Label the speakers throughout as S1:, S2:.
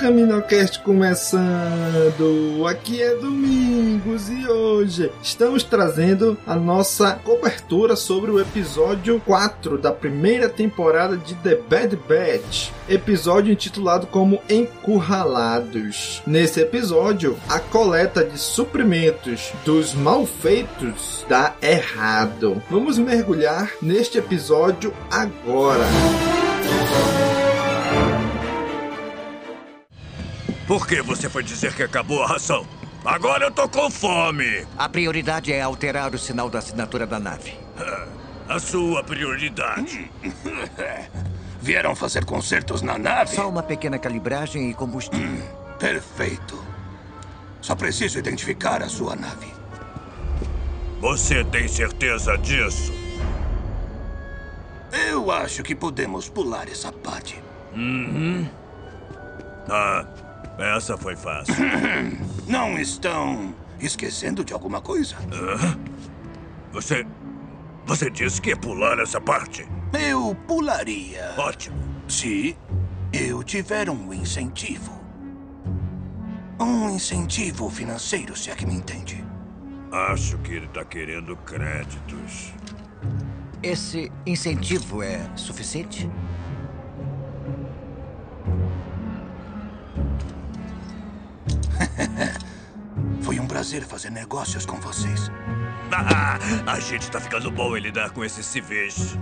S1: CaminoCast começando. Aqui é Domingos e hoje estamos trazendo a nossa cobertura sobre o episódio 4 da primeira temporada de The Bad Batch. Episódio intitulado como Encurralados. Nesse episódio, a coleta de suprimentos dos malfeitos dá errado. Vamos mergulhar neste episódio agora.
S2: Por que você foi dizer que acabou a ração? Agora eu tô com fome!
S3: A prioridade é alterar o sinal da assinatura da nave.
S2: A sua prioridade.
S4: Vieram fazer consertos na nave?
S3: Só uma pequena calibragem e combustível.
S4: Perfeito. Só preciso identificar a sua nave.
S2: Você tem certeza disso?
S4: Eu acho que podemos pular essa parte.
S2: Uhum. Ah, essa foi fácil.
S4: Não estão esquecendo de alguma coisa?
S2: Você. Você disse que ia pular essa parte?
S4: Eu pularia.
S2: Ótimo.
S4: Se eu tiver um incentivo. Um incentivo financeiro, se é que me entende.
S2: Acho que ele está querendo créditos.
S3: Esse incentivo é suficiente?
S4: Prazer fazer negócios com vocês.
S2: a gente tá ficando bom em lidar com esses civis.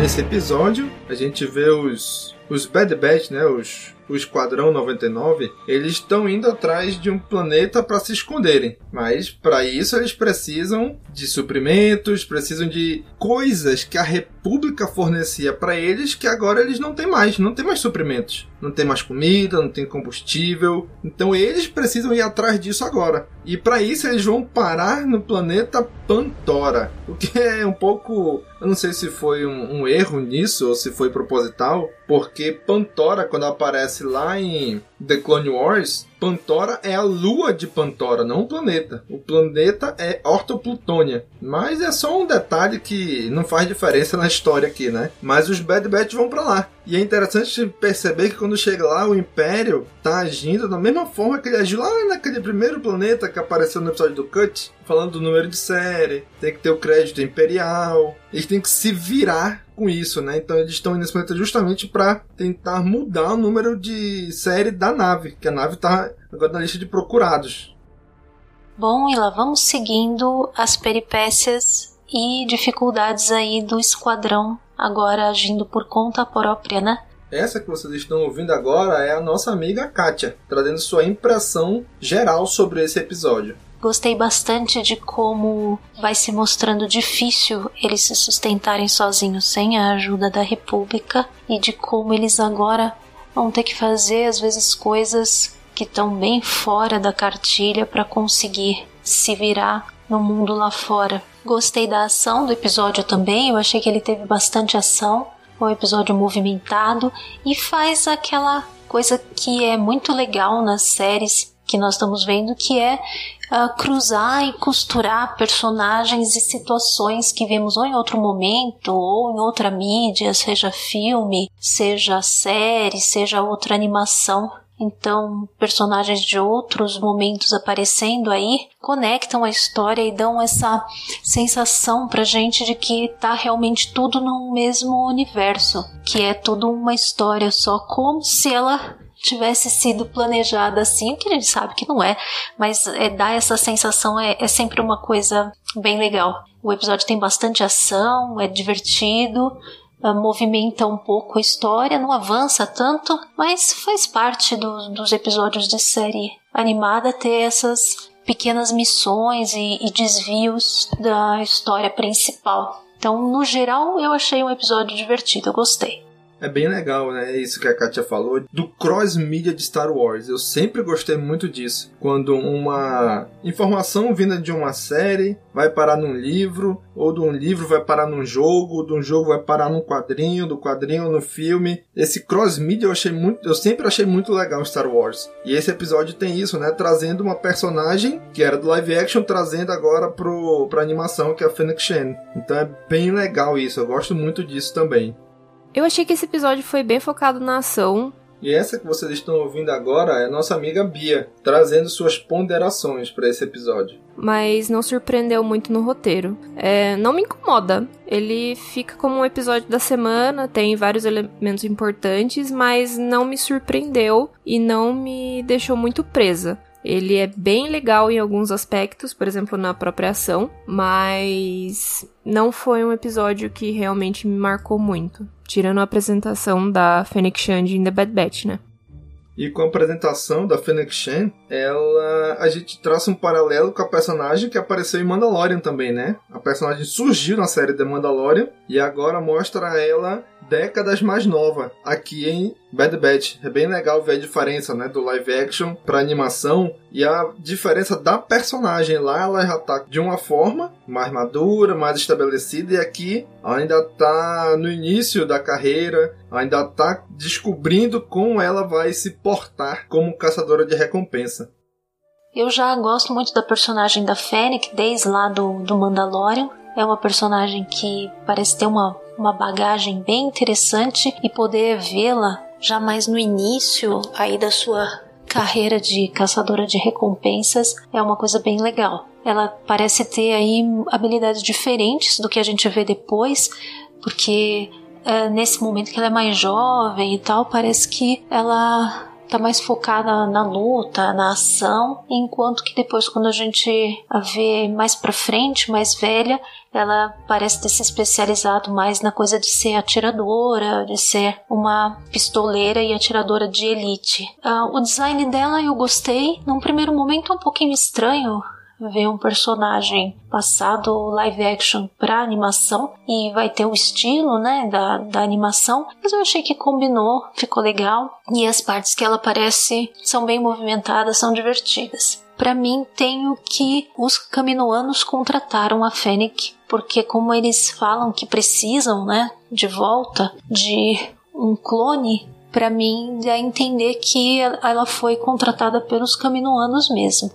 S1: Nesse episódio, a gente vê os, os Bad Batch, né? Os o Esquadrão 99, eles estão indo atrás de um planeta para se esconderem. Mas para isso eles precisam de suprimentos, precisam de coisas que a República fornecia para eles que agora eles não têm mais, não tem mais suprimentos, não tem mais comida, não tem combustível. Então eles precisam ir atrás disso agora. E para isso eles vão parar no planeta Pantora, o que é um pouco, eu não sei se foi um, um erro nisso ou se foi proposital, porque Pantora quando aparece lá em The Clone Wars, Pantora é a lua de Pantora, não o planeta. O planeta é Ortoplutônia. Mas é só um detalhe que não faz diferença na história aqui, né? Mas os Bad Batch vão para lá. E é interessante perceber que quando chega lá, o Império tá agindo da mesma forma que ele agiu lá naquele primeiro planeta que apareceu no episódio do Cut, falando do número de série, tem que ter o crédito imperial, eles têm que se virar com isso, né? Então eles estão nesse planeta justamente para tentar mudar o número de série da nave, que a nave está agora na lista de procurados.
S5: Bom, e lá vamos seguindo as peripécias e dificuldades aí do esquadrão agora agindo por conta própria, né?
S1: Essa que vocês estão ouvindo agora é a nossa amiga Kátia, trazendo sua impressão geral sobre esse episódio.
S5: Gostei bastante de como vai se mostrando difícil eles se sustentarem sozinhos sem a ajuda da República e de como eles agora vão ter que fazer às vezes coisas que estão bem fora da cartilha para conseguir se virar no mundo lá fora. Gostei da ação do episódio também, eu achei que ele teve bastante ação, um episódio movimentado e faz aquela coisa que é muito legal nas séries que nós estamos vendo, que é uh, cruzar e costurar personagens e situações que vemos ou em outro momento ou em outra mídia, seja filme, seja série, seja outra animação. Então, personagens de outros momentos aparecendo aí conectam a história e dão essa sensação pra gente de que tá realmente tudo no mesmo universo, que é tudo uma história só, como se ela tivesse sido planejada assim, que a gente sabe que não é, mas é, dar essa sensação é, é sempre uma coisa bem legal. O episódio tem bastante ação, é divertido, uh, movimenta um pouco a história, não avança tanto, mas faz parte do, dos episódios de série animada ter essas pequenas missões e, e desvios da história principal. Então, no geral, eu achei um episódio divertido, eu gostei.
S1: É bem legal, né? Isso que a Katia falou, do cross-mídia de Star Wars. Eu sempre gostei muito disso. Quando uma informação vinda de uma série vai parar num livro, ou de um livro vai parar num jogo, de um jogo vai parar num quadrinho, do quadrinho no filme. Esse cross-mídia eu achei muito, eu sempre achei muito legal Star Wars. E esse episódio tem isso, né? Trazendo uma personagem que era do live action, trazendo agora pro, pra animação, que é a Fennec Shen. Então é bem legal isso, eu gosto muito disso também.
S6: Eu achei que esse episódio foi bem focado na ação.
S1: E essa que vocês estão ouvindo agora é a nossa amiga Bia, trazendo suas ponderações para esse episódio.
S6: Mas não surpreendeu muito no roteiro. É, não me incomoda. Ele fica como um episódio da semana, tem vários elementos importantes, mas não me surpreendeu e não me deixou muito presa. Ele é bem legal em alguns aspectos, por exemplo, na própria ação, mas não foi um episódio que realmente me marcou muito. Tirando a apresentação da Fennec Shand em The Bad Batch, né?
S1: E com a apresentação da Fennec Shan, ela a gente traça um paralelo com a personagem que apareceu em Mandalorian também, né? A personagem surgiu na série The Mandalorian e agora mostra ela décadas mais nova aqui em Bad Batch. É bem legal ver a diferença, né, do live action para animação e a diferença da personagem. Lá ela já tá de uma forma mais madura, mais estabelecida e aqui ainda tá no início da carreira, ainda tá descobrindo como ela vai se portar como caçadora de recompensa.
S5: Eu já gosto muito da personagem da Fennec desde lá do, do Mandalorian. É uma personagem que parece ter uma uma bagagem bem interessante e poder vê-la já mais no início aí da sua carreira de caçadora de recompensas é uma coisa bem legal. Ela parece ter aí habilidades diferentes do que a gente vê depois, porque é, nesse momento que ela é mais jovem e tal, parece que ela tá mais focada na luta, na ação, enquanto que depois quando a gente a vê mais para frente, mais velha, ela parece ter se especializado mais na coisa de ser atiradora, de ser uma pistoleira e atiradora de elite. Uh, o design dela eu gostei. Num primeiro momento é um pouquinho estranho ver um personagem passado live action para animação e vai ter o estilo, né, da, da animação, mas eu achei que combinou, ficou legal e as partes que ela aparece são bem movimentadas, são divertidas. Para mim, tenho que os caminoanos contrataram a Fennec, porque como eles falam que precisam, né, de volta de um clone, para mim dá a entender que ela foi contratada pelos caminoanos mesmo.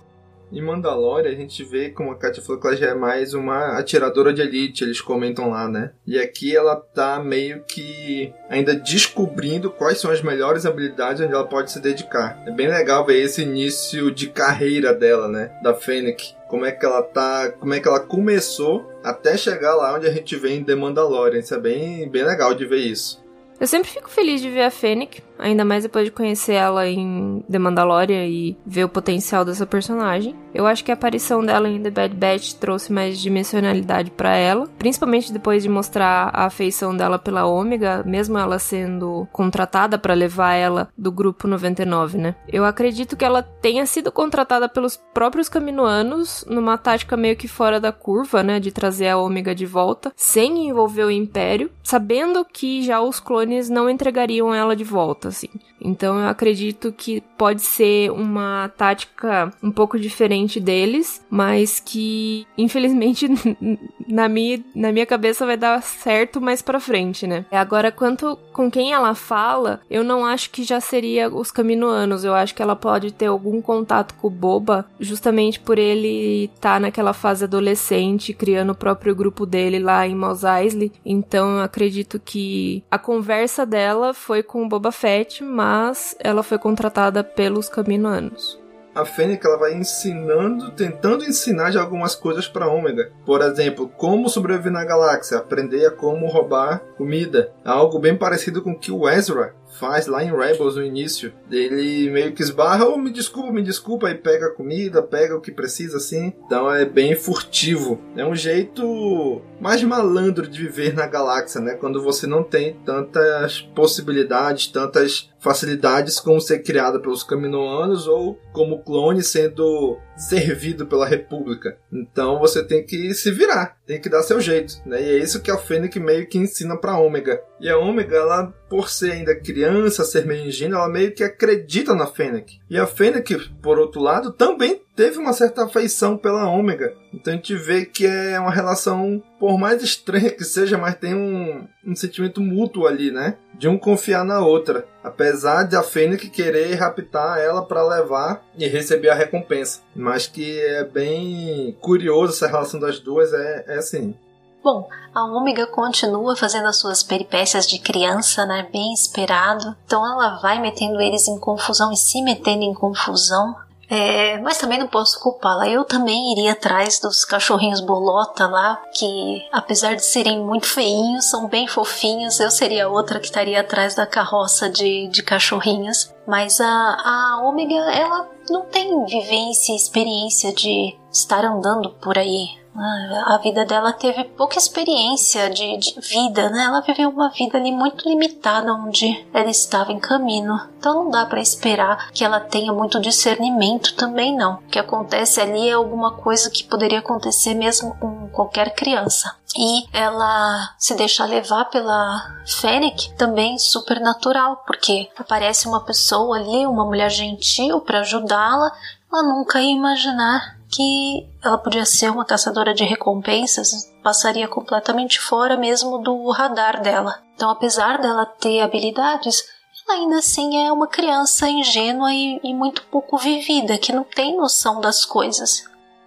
S1: Em Mandalorian, a gente vê, como a Katia falou, que ela já é mais uma atiradora de elite, eles comentam lá, né? E aqui ela tá meio que ainda descobrindo quais são as melhores habilidades onde ela pode se dedicar. É bem legal ver esse início de carreira dela, né? Da Fennec. Como é que ela tá, como é que ela começou até chegar lá onde a gente vê em The Mandalorian. Isso é bem, bem legal de ver isso.
S6: Eu sempre fico feliz de ver a Fennec, ainda mais depois de conhecer ela em The Mandalorian e ver o potencial dessa personagem. Eu acho que a aparição dela em The Bad Batch trouxe mais dimensionalidade para ela, principalmente depois de mostrar a afeição dela pela Ômega, mesmo ela sendo contratada para levar ela do grupo 99, né? Eu acredito que ela tenha sido contratada pelos próprios caminoanos numa tática meio que fora da curva, né, de trazer a Ômega de volta, sem envolver o Império, sabendo que já os clones clones não entregariam ela de volta, assim. Então eu acredito que pode ser uma tática um pouco diferente deles, mas que infelizmente na minha, na minha cabeça vai dar certo mais pra frente, né? Agora, quanto com quem ela fala, eu não acho que já seria os caminoanos. Eu acho que ela pode ter algum contato com o Boba, justamente por ele estar tá naquela fase adolescente, criando o próprio grupo dele lá em Mos Eisley. Então eu acredito que a conversa dela foi com o Boba Fett, mas ela foi contratada pelos caminoanos
S1: a Fênix ela vai ensinando, tentando ensinar de algumas coisas para Ômega. Por exemplo, como sobreviver na galáxia, aprender a como roubar comida. Algo bem parecido com o que o Ezra faz lá em Rebels no início. Ele meio que esbarra, oh, me desculpa, me desculpa, e pega a comida, pega o que precisa assim. Então é bem furtivo. É um jeito mais malandro de viver na galáxia, né? Quando você não tem tantas possibilidades, tantas facilidades como ser criada pelos caminoanos ou como clone sendo servido pela República. Então você tem que se virar, tem que dar seu jeito, né? E é isso que a Fennec meio que ensina pra Ômega. E a Ômega, ela, por ser ainda criança, ser meio ingênua, ela meio que acredita na Fennec. E a Fennec, por outro lado, também teve uma certa afeição pela Ômega. Então a gente vê que é uma relação, por mais estranha que seja, mas tem um, um sentimento mútuo ali, né? De um confiar na outra. Apesar de a Fênix querer raptar ela para levar e receber a recompensa. Mas que é bem curioso essa relação das duas, é, é assim.
S5: Bom, a Ômega continua fazendo as suas peripécias de criança, né? Bem esperado. Então ela vai metendo eles em confusão e se metendo em confusão. É, mas também não posso culpá-la. Eu também iria atrás dos cachorrinhos bolota lá, que apesar de serem muito feinhos, são bem fofinhos. Eu seria outra que estaria atrás da carroça de, de cachorrinhos. Mas a, a Ômega, ela não tem vivência e experiência de estar andando por aí. Ah, a vida dela teve pouca experiência de, de, vida, né? Ela viveu uma vida ali muito limitada onde ela estava em caminho. Então não dá para esperar que ela tenha muito discernimento também não. O que acontece ali é alguma coisa que poderia acontecer mesmo com qualquer criança. E ela se deixa levar pela Fennec também super natural, porque aparece uma pessoa ali, uma mulher gentil para ajudá-la. Ela nunca ia imaginar que ela podia ser uma caçadora de recompensas, passaria completamente fora mesmo do radar dela. Então, apesar dela ter habilidades, ela ainda assim é uma criança ingênua e, e muito pouco vivida, que não tem noção das coisas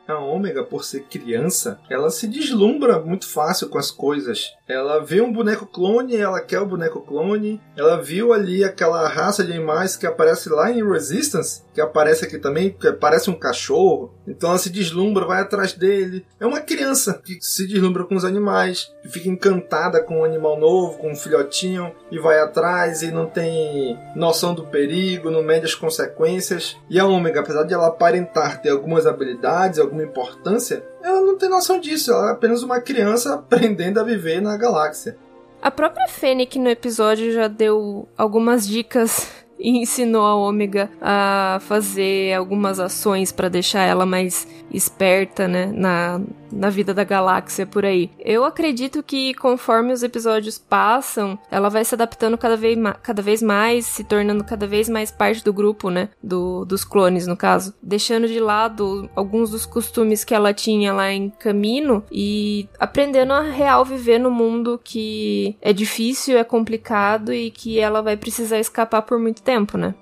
S1: a Ômega, por ser criança, ela se deslumbra muito fácil com as coisas. Ela vê um boneco clone, ela quer o boneco clone. Ela viu ali aquela raça de animais que aparece lá em Resistance, que aparece aqui também, que parece um cachorro. Então ela se deslumbra, vai atrás dele. É uma criança que se deslumbra com os animais, que fica encantada com um animal novo, com um filhotinho, e vai atrás e não tem noção do perigo, não mede as consequências. E a Ômega, apesar de ela aparentar ter algumas habilidades, alguma importância, ela não tem noção disso. Ela é apenas uma criança aprendendo a viver na galáxia.
S6: A própria Fennec no episódio já deu algumas dicas e ensinou a Ômega a fazer algumas ações para deixar ela mais esperta, né, na, na vida da galáxia por aí. Eu acredito que conforme os episódios passam, ela vai se adaptando cada vez, cada vez mais, se tornando cada vez mais parte do grupo, né, do, dos clones no caso, deixando de lado alguns dos costumes que ela tinha lá em Camino e aprendendo a real viver no mundo que é difícil, é complicado e que ela vai precisar escapar por muito tempo, né?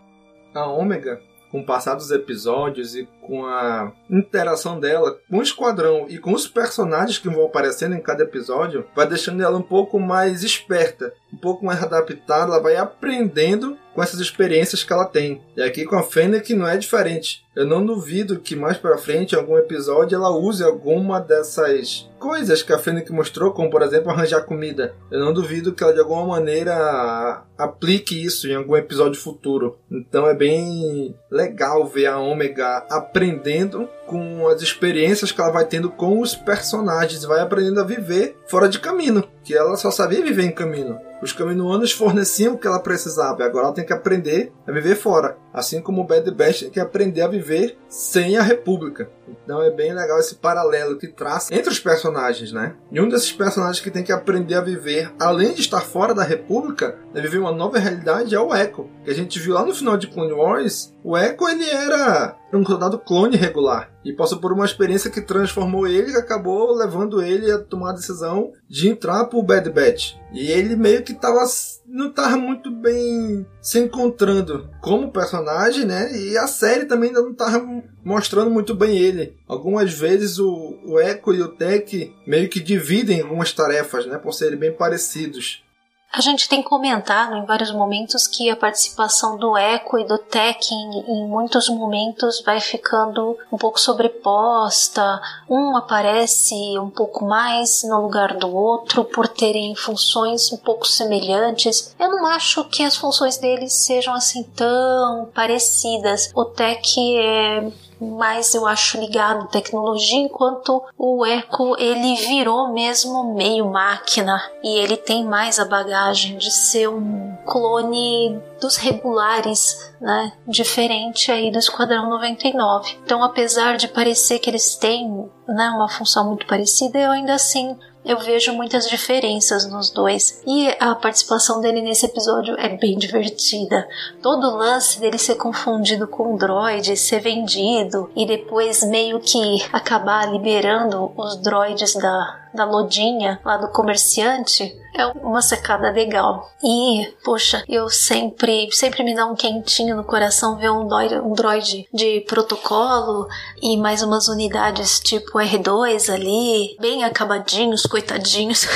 S1: A Ômega com o passar dos episódios e com a interação dela com o esquadrão e com os personagens que vão aparecendo em cada episódio, vai deixando ela um pouco mais esperta, um pouco mais adaptada, ela vai aprendendo com essas experiências que ela tem. E aqui com a Fennec não é diferente. Eu não duvido que mais para frente, em algum episódio, ela use alguma dessas coisas que a Fennec mostrou, como por exemplo arranjar comida. Eu não duvido que ela de alguma maneira aplique isso em algum episódio futuro. Então é bem legal ver a Ômega aprendendo com as experiências que ela vai tendo com os personagens, vai aprendendo a viver fora de caminho, que ela só sabia viver em caminho. Os caminoanos forneciam o que ela precisava, agora ela tem que aprender a viver fora. Assim como o Bad Batch tem que aprender a viver sem a República. Então é bem legal esse paralelo que traça entre os personagens, né? E um desses personagens que tem que aprender a viver, além de estar fora da República, é viver uma nova realidade, é o Echo. Que a gente viu lá no final de Clone Wars, o Echo ele era um soldado clone regular e passou por uma experiência que transformou ele e acabou levando ele a tomar a decisão de entrar pro Bad Batch. E ele meio que tava não tava muito bem se encontrando como personagem, né? E a série também ainda não tava mostrando muito bem ele. Algumas vezes o, o Echo e o Tech meio que dividem algumas tarefas, né? Por serem bem parecidos.
S5: A gente tem comentado em vários momentos que a participação do Echo e do Tech em, em, muitos momentos vai ficando um pouco sobreposta. Um aparece um pouco mais no lugar do outro por terem funções um pouco semelhantes. Eu não acho que as funções deles sejam assim tão parecidas. O Tech é mais eu acho ligado tecnologia, enquanto o Echo ele virou mesmo meio máquina e ele tem mais a bagagem de ser um clone dos regulares, né? Diferente aí do Esquadrão 99. Então, apesar de parecer que eles têm né, uma função muito parecida, eu ainda assim eu vejo muitas diferenças nos dois. E a participação dele nesse episódio é bem divertida. Todo o lance dele ser confundido com um droid, ser vendido e depois meio que acabar liberando os droids da, da lodinha lá do comerciante é uma secada legal. E, poxa, eu sempre, sempre me dá um quentinho no coração ver um droid, um droid de protocolo e mais umas unidades tipo R2 ali, bem acabadinhos, coitadinhos.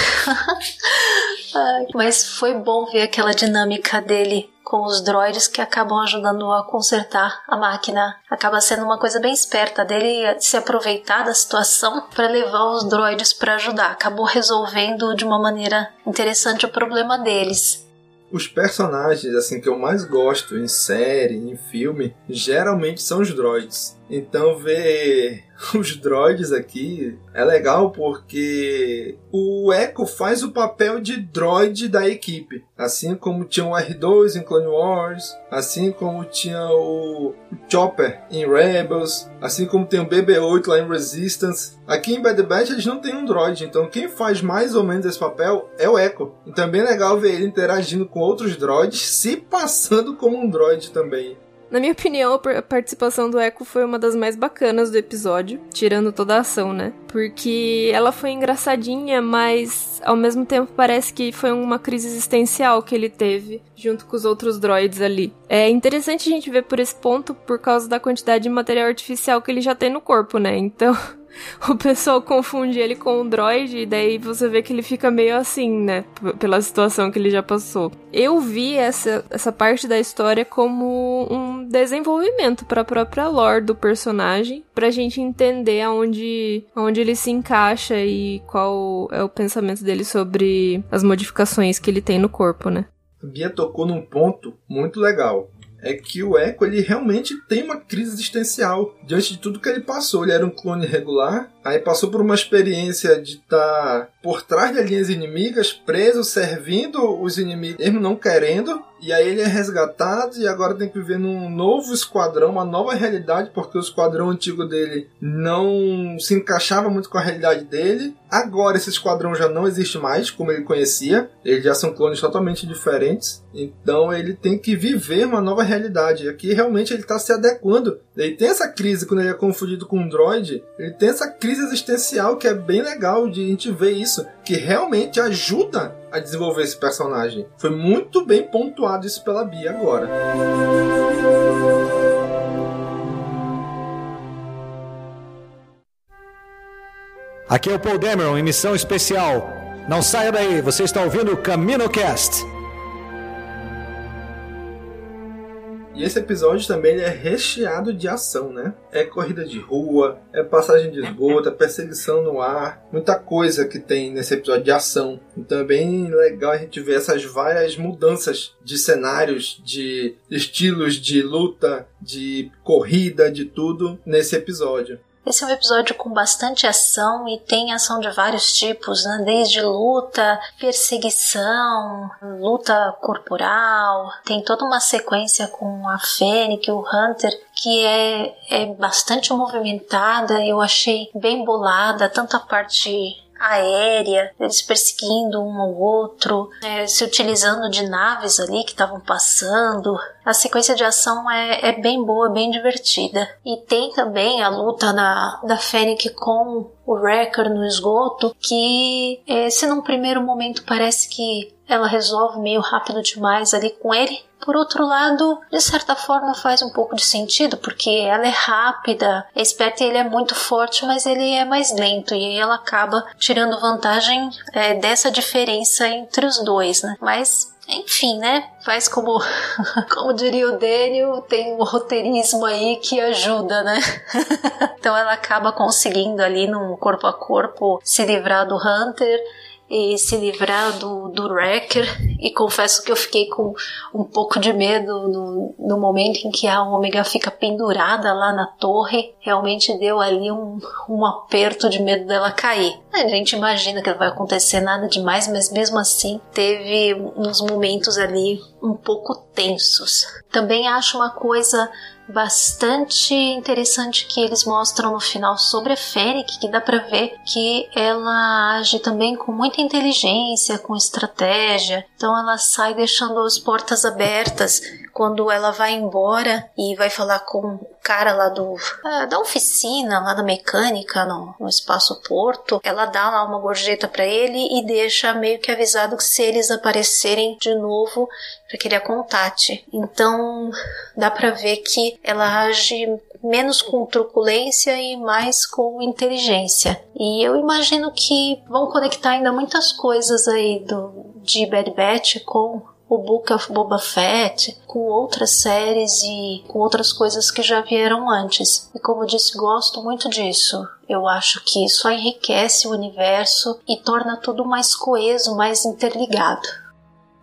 S5: Mas foi bom ver aquela dinâmica dele com os droids que acabam ajudando a consertar a máquina. Acaba sendo uma coisa bem esperta dele se aproveitar da situação para levar os droids para ajudar. Acabou resolvendo de uma maneira interessante o problema deles
S1: os personagens assim que eu mais gosto em série, em filme, geralmente são os droids. Então ver os droids aqui é legal porque o Echo faz o papel de droid da equipe. Assim como tinha o R2 em Clone Wars, assim como tinha o Chopper em Rebels, assim como tem o BB-8 lá em Resistance. Aqui em Bad Batch eles não têm um droid, então quem faz mais ou menos esse papel é o Echo. Então é bem legal ver ele interagindo com outros droids, se passando como um droid também.
S6: Na minha opinião, a participação do Echo foi uma das mais bacanas do episódio, tirando toda a ação, né? Porque ela foi engraçadinha, mas ao mesmo tempo parece que foi uma crise existencial que ele teve junto com os outros droids ali. É interessante a gente ver por esse ponto por causa da quantidade de material artificial que ele já tem no corpo, né? Então, o pessoal confunde ele com um droid e daí você vê que ele fica meio assim, né? Pela situação que ele já passou. Eu vi essa, essa parte da história como um desenvolvimento para a própria lore do personagem, pra gente entender aonde, aonde ele se encaixa e qual é o pensamento dele sobre as modificações que ele tem no corpo, né?
S1: A Bia tocou num ponto muito legal é que o Echo ele realmente tem uma crise existencial diante de tudo que ele passou. Ele era um clone regular, aí passou por uma experiência de estar tá por trás das linhas inimigas, preso, servindo os inimigos, mesmo não querendo, e aí ele é resgatado e agora tem que viver num novo esquadrão, uma nova realidade, porque o esquadrão antigo dele não se encaixava muito com a realidade dele. Agora esse esquadrão já não existe mais, como ele conhecia. Eles já são clones totalmente diferentes. Então ele tem que viver uma nova realidade. E aqui realmente ele está se adequando. Ele tem essa crise quando ele é confundido com um droid. Ele tem essa crise existencial que é bem legal de a gente ver isso. Que realmente ajuda a desenvolver esse personagem. Foi muito bem pontuado isso pela Bia agora.
S7: Aqui é o Paul Dameron em missão especial. Não saia daí, você está ouvindo o Camino Cast.
S1: E esse episódio também é recheado de ação, né? É corrida de rua, é passagem de esgoto, é perseguição no ar, muita coisa que tem nesse episódio de ação. Então é bem legal a gente ver essas várias mudanças de cenários, de estilos de luta, de corrida, de tudo nesse episódio.
S5: Esse é um episódio com bastante ação e tem ação de vários tipos, né? desde luta, perseguição, luta corporal. Tem toda uma sequência com a Fênix o Hunter que é, é bastante movimentada. Eu achei bem bolada, tanto a parte aérea, eles perseguindo um ao outro, é, se utilizando de naves ali que estavam passando. A sequência de ação é, é, bem boa, bem divertida. E tem também a luta na, da Fennec com o Wrecker no esgoto, que é, se num primeiro momento parece que ela resolve meio rápido demais ali com ele, por outro lado, de certa forma faz um pouco de sentido, porque ela é rápida, é esperta e ele é muito forte, mas ele é mais lento, e aí ela acaba tirando vantagem é, dessa diferença entre os dois, né? Mas enfim, né? Faz como, como diria o Daniel, tem um roteirismo aí que ajuda, né? então ela acaba conseguindo ali num corpo a corpo se livrar do Hunter e se livrar do, do Wrecker. E confesso que eu fiquei com um pouco de medo no, no momento em que a Ômega fica pendurada lá na torre. Realmente deu ali um, um aperto de medo dela cair. A gente imagina que não vai acontecer nada demais, mas mesmo assim teve uns momentos ali um pouco tensos. Também acho uma coisa bastante interessante que eles mostram no final sobre a Fennec, que dá para ver que ela age também com muita inteligência, com estratégia. Então ela sai deixando as portas abertas quando ela vai embora e vai falar com o cara lá do é, da oficina, lá da mecânica no, no espaço porto, ela dá lá uma gorjeta para ele e deixa meio que avisado que se eles aparecerem de novo para que ele a contate. Então dá para ver que ela age menos com truculência e mais com inteligência. E eu imagino que vão conectar ainda muitas coisas aí do de Bad Batch com o Book of Boba Fett, com outras séries e com outras coisas que já vieram antes. E como eu disse, gosto muito disso. Eu acho que isso enriquece o universo e torna tudo mais coeso, mais interligado.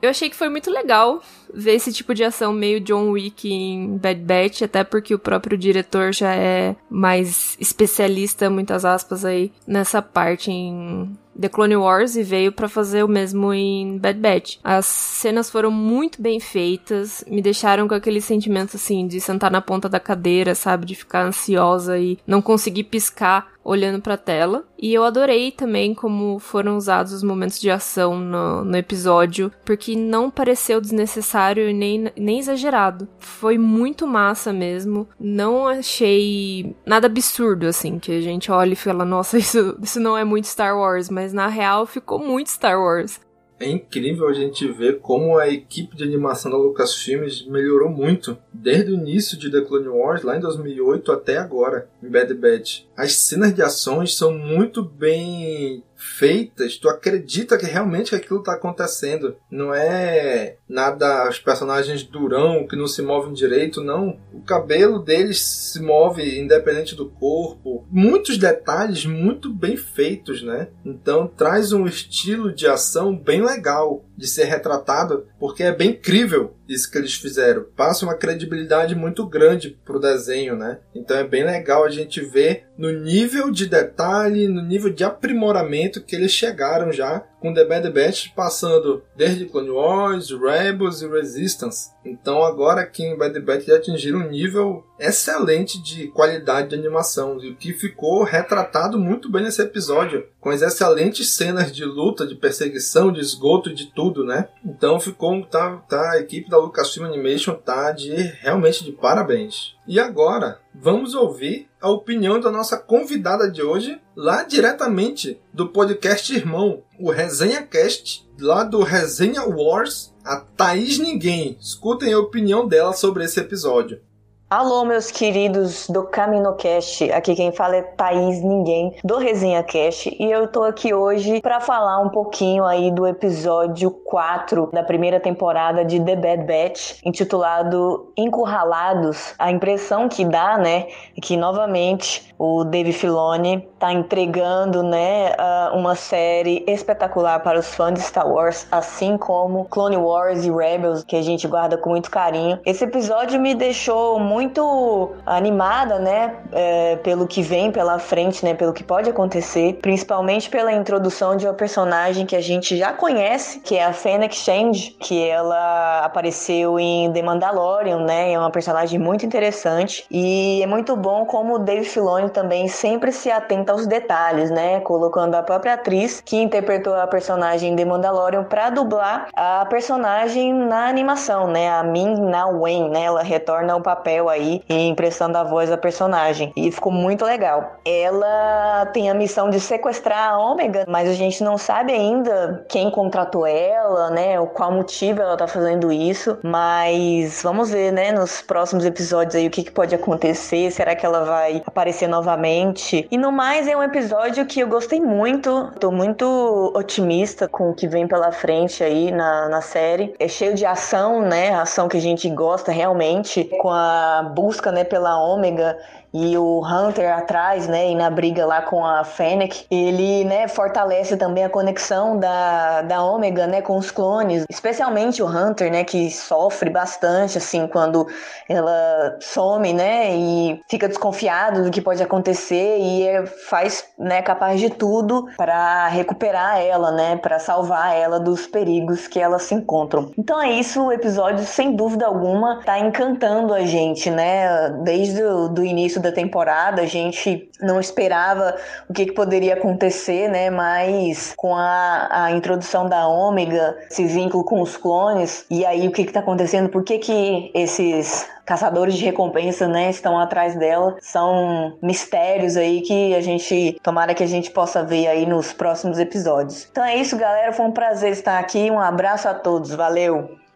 S6: Eu achei que foi muito legal ver esse tipo de ação meio John Wick em Bad Batch, até porque o próprio diretor já é mais especialista, muitas aspas aí, nessa parte em The Clone Wars e veio para fazer o mesmo em Bad Batch. As cenas foram muito bem feitas, me deixaram com aquele sentimento assim de sentar na ponta da cadeira, sabe, de ficar ansiosa e não conseguir piscar olhando para a tela. E eu adorei também como foram usados os momentos de ação no, no episódio, porque não pareceu desnecessário nem, nem exagerado. Foi muito massa mesmo. Não achei nada absurdo, assim, que a gente olha e fala, nossa, isso, isso não é muito Star Wars, mas na real ficou muito Star Wars.
S1: É incrível a gente ver como a equipe de animação da Lucasfilmes melhorou muito, desde o início de The Clone Wars, lá em 2008, até agora, em Bad Batch. As cenas de ações são muito bem feitas, tu acredita que realmente aquilo está acontecendo. Não é nada os personagens durão que não se movem direito, não. O cabelo deles se move independente do corpo. Muitos detalhes muito bem feitos, né? Então traz um estilo de ação bem legal de ser retratado, porque é bem crível isso que eles fizeram. Passa uma credibilidade muito grande pro desenho, né? Então é bem legal a gente ver no nível de detalhe, no nível de aprimoramento que eles chegaram já com The Bad Batch passando desde Clone Wars, Rebels e Resistance. Então agora aqui em Bad Batch já atingiram um nível excelente de qualidade de animação, e o que ficou retratado muito bem nesse episódio, com as excelentes cenas de luta, de perseguição, de esgoto e de tudo, né? Então ficou tá, tá a equipe da Lucasfilm Animation tá de realmente de parabéns. E agora, vamos ouvir a opinião da nossa convidada de hoje, lá diretamente do podcast Irmão, o Resenha Cast, lá do Resenha Wars, a Thaís Ninguém. Escutem a opinião dela sobre esse episódio.
S8: Alô, meus queridos do CaminoCast. Aqui quem fala é Thaís Ninguém, do Resenha Cast. E eu tô aqui hoje para falar um pouquinho aí do episódio 4 da primeira temporada de The Bad Batch, intitulado Encurralados. A impressão que dá, né, é que novamente o Dave Filoni tá entregando, né, uma série espetacular para os fãs de Star Wars, assim como Clone Wars e Rebels, que a gente guarda com muito carinho. Esse episódio me deixou muito muito animada, né, é, pelo que vem pela frente, né, pelo que pode acontecer, principalmente pela introdução de uma personagem que a gente já conhece, que é a Fennec Shand, que ela apareceu em The Mandalorian, né, é uma personagem muito interessante e é muito bom como o Dave Filoni também sempre se atenta aos detalhes, né, colocando a própria atriz que interpretou a personagem The Mandalorian para dublar a personagem na animação, né, a Ming Na Wen, né, ela retorna ao papel aí emprestando a voz da personagem. E ficou muito legal. Ela tem a missão de sequestrar a Ômega, mas a gente não sabe ainda quem contratou ela, né? O qual motivo ela tá fazendo isso. Mas vamos ver, né, nos próximos episódios aí o que, que pode acontecer. Será que ela vai aparecer novamente? E no mais, é um episódio que eu gostei muito. Tô muito otimista com o que vem pela frente aí na, na série. É cheio de ação, né? Ação que a gente gosta realmente. Com a busca né, pela ômega e o Hunter atrás, né, e na briga lá com a Fennec, ele, né, fortalece também a conexão da, da Ômega, né, com os clones, especialmente o Hunter, né, que sofre bastante, assim, quando ela some, né, e fica desconfiado do que pode acontecer e é, faz, né, capaz de tudo para recuperar ela, né, para salvar ela dos perigos que elas se encontram. Então é isso, o episódio, sem dúvida alguma, tá encantando a gente, né, desde o do início da temporada, a gente não esperava o que, que poderia acontecer, né, mas com a, a introdução da Ômega, esse vínculo com os clones, e aí o que que tá acontecendo, por que que esses caçadores de recompensa, né, estão atrás dela. São mistérios aí que a gente, tomara que a gente possa ver aí nos próximos episódios. Então é isso, galera. Foi um prazer estar aqui. Um abraço a todos. Valeu!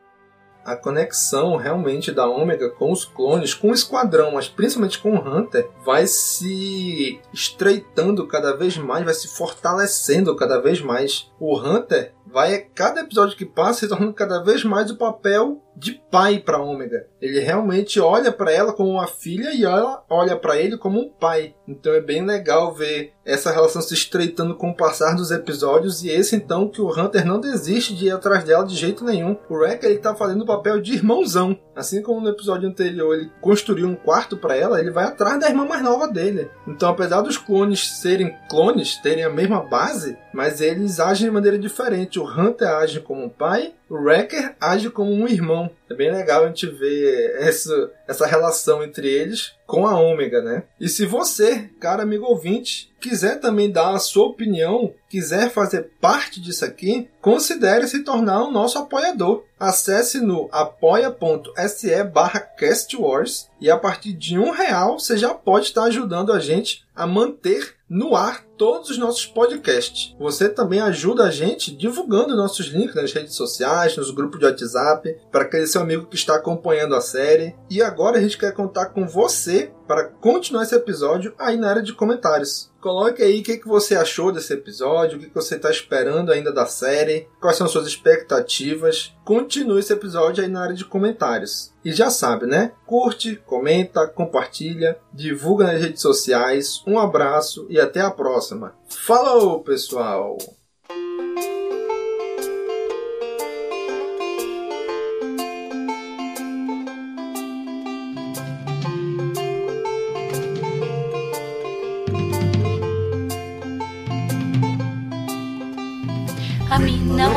S1: A conexão realmente da Ômega com os clones, com o esquadrão, mas principalmente com o Hunter, vai se estreitando cada vez mais, vai se fortalecendo cada vez mais. O Hunter vai, cada episódio que passa, se tornando cada vez mais o papel de pai para Ômega. Ele realmente olha para ela como uma filha e ela olha para ele como um pai. Então é bem legal ver essa relação se estreitando com o passar dos episódios e esse então que o Hunter não desiste de ir atrás dela de jeito nenhum. O Wrecker ele tá fazendo o papel de irmãozão. Assim como no episódio anterior ele construiu um quarto para ela, ele vai atrás da irmã mais nova dele. Então apesar dos clones serem clones, terem a mesma base, mas eles agem de maneira diferente. O Hunter age como um pai o Wrecker age como um irmão. É bem legal a gente ver essa, essa relação entre eles com a Ômega, né? E se você, cara amigo ouvinte, quiser também dar a sua opinião, quiser fazer parte disso aqui, considere se tornar um nosso apoiador. Acesse no apoia.se barra castwars e a partir de um real você já pode estar ajudando a gente a manter no ar todos os nossos podcasts. Você também ajuda a gente divulgando nossos links nas redes sociais, nos grupos de WhatsApp, para aquele seu amigo que está acompanhando a série. E agora a gente quer contar com você para continuar esse episódio aí na área de comentários. Coloque aí o que, você achou desse episódio, o que você está esperando ainda da série, quais são suas expectativas. Continue esse episódio aí na área de comentários. E já sabe, né? Curte, comenta, compartilha, divulga nas redes sociais. Um abraço e até a próxima. Falou, pessoal!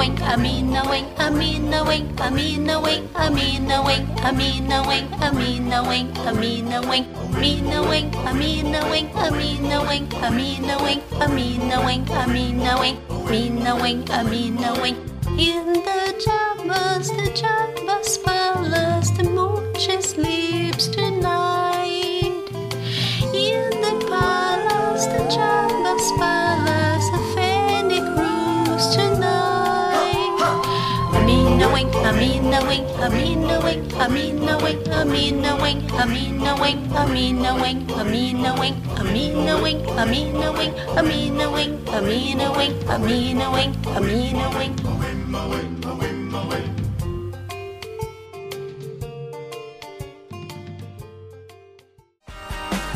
S5: Wing, Amina wing, Amina wing, Amina wing, Amina wing, Amina wing, Amina wing, Amina wing, Amina wing, Amina wing, Amina wing, Amina wing, Amina wing, Amina wing, Amina wing, Amina wing. In the Jabba's, the Jabba's palace, the Moochie sleeps Amina wing, Amina wing, Amina wing, Amina wing, Amina wing, Amina wing, Amina wing, Amina wing, Amina wing, Amina wing, Amina wing, Amina wing, Amina wing.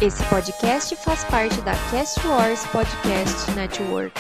S6: Esse podcast faz parte da Cast Wars Podcast Network.